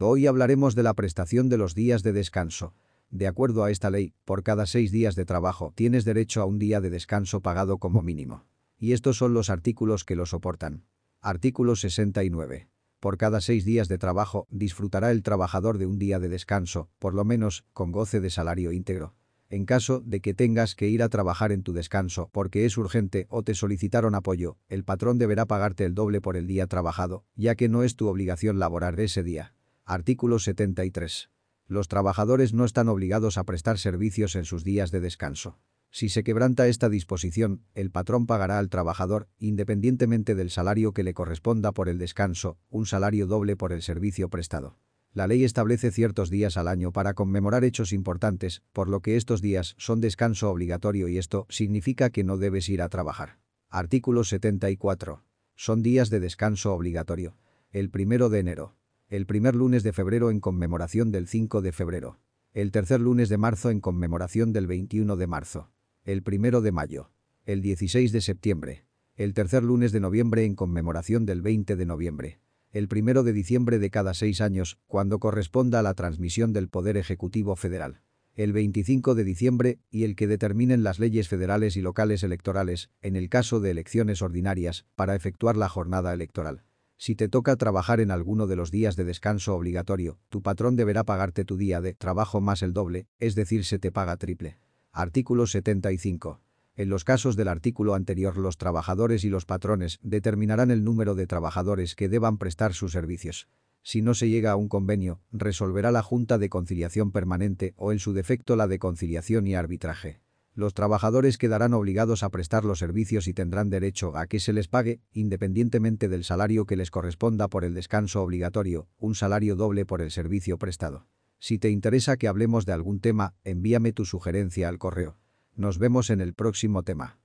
Hoy hablaremos de la prestación de los días de descanso. De acuerdo a esta ley, por cada seis días de trabajo tienes derecho a un día de descanso pagado como mínimo. Y estos son los artículos que lo soportan. Artículo 69. Por cada seis días de trabajo disfrutará el trabajador de un día de descanso, por lo menos, con goce de salario íntegro. En caso de que tengas que ir a trabajar en tu descanso porque es urgente o te solicitaron apoyo, el patrón deberá pagarte el doble por el día trabajado, ya que no es tu obligación laborar ese día. Artículo 73. Los trabajadores no están obligados a prestar servicios en sus días de descanso. Si se quebranta esta disposición, el patrón pagará al trabajador, independientemente del salario que le corresponda por el descanso, un salario doble por el servicio prestado. La ley establece ciertos días al año para conmemorar hechos importantes, por lo que estos días son descanso obligatorio y esto significa que no debes ir a trabajar. Artículo 74. Son días de descanso obligatorio. El primero de enero. El primer lunes de febrero en conmemoración del 5 de febrero. El tercer lunes de marzo en conmemoración del 21 de marzo el primero de mayo, el 16 de septiembre, el tercer lunes de noviembre en conmemoración del 20 de noviembre, el primero de diciembre de cada seis años, cuando corresponda a la transmisión del Poder Ejecutivo Federal, el 25 de diciembre y el que determinen las leyes federales y locales electorales, en el caso de elecciones ordinarias, para efectuar la jornada electoral. Si te toca trabajar en alguno de los días de descanso obligatorio, tu patrón deberá pagarte tu día de trabajo más el doble, es decir, se te paga triple. Artículo 75. En los casos del artículo anterior los trabajadores y los patrones determinarán el número de trabajadores que deban prestar sus servicios. Si no se llega a un convenio, resolverá la Junta de Conciliación Permanente o en su defecto la de Conciliación y Arbitraje. Los trabajadores quedarán obligados a prestar los servicios y tendrán derecho a que se les pague, independientemente del salario que les corresponda por el descanso obligatorio, un salario doble por el servicio prestado. Si te interesa que hablemos de algún tema, envíame tu sugerencia al correo. Nos vemos en el próximo tema.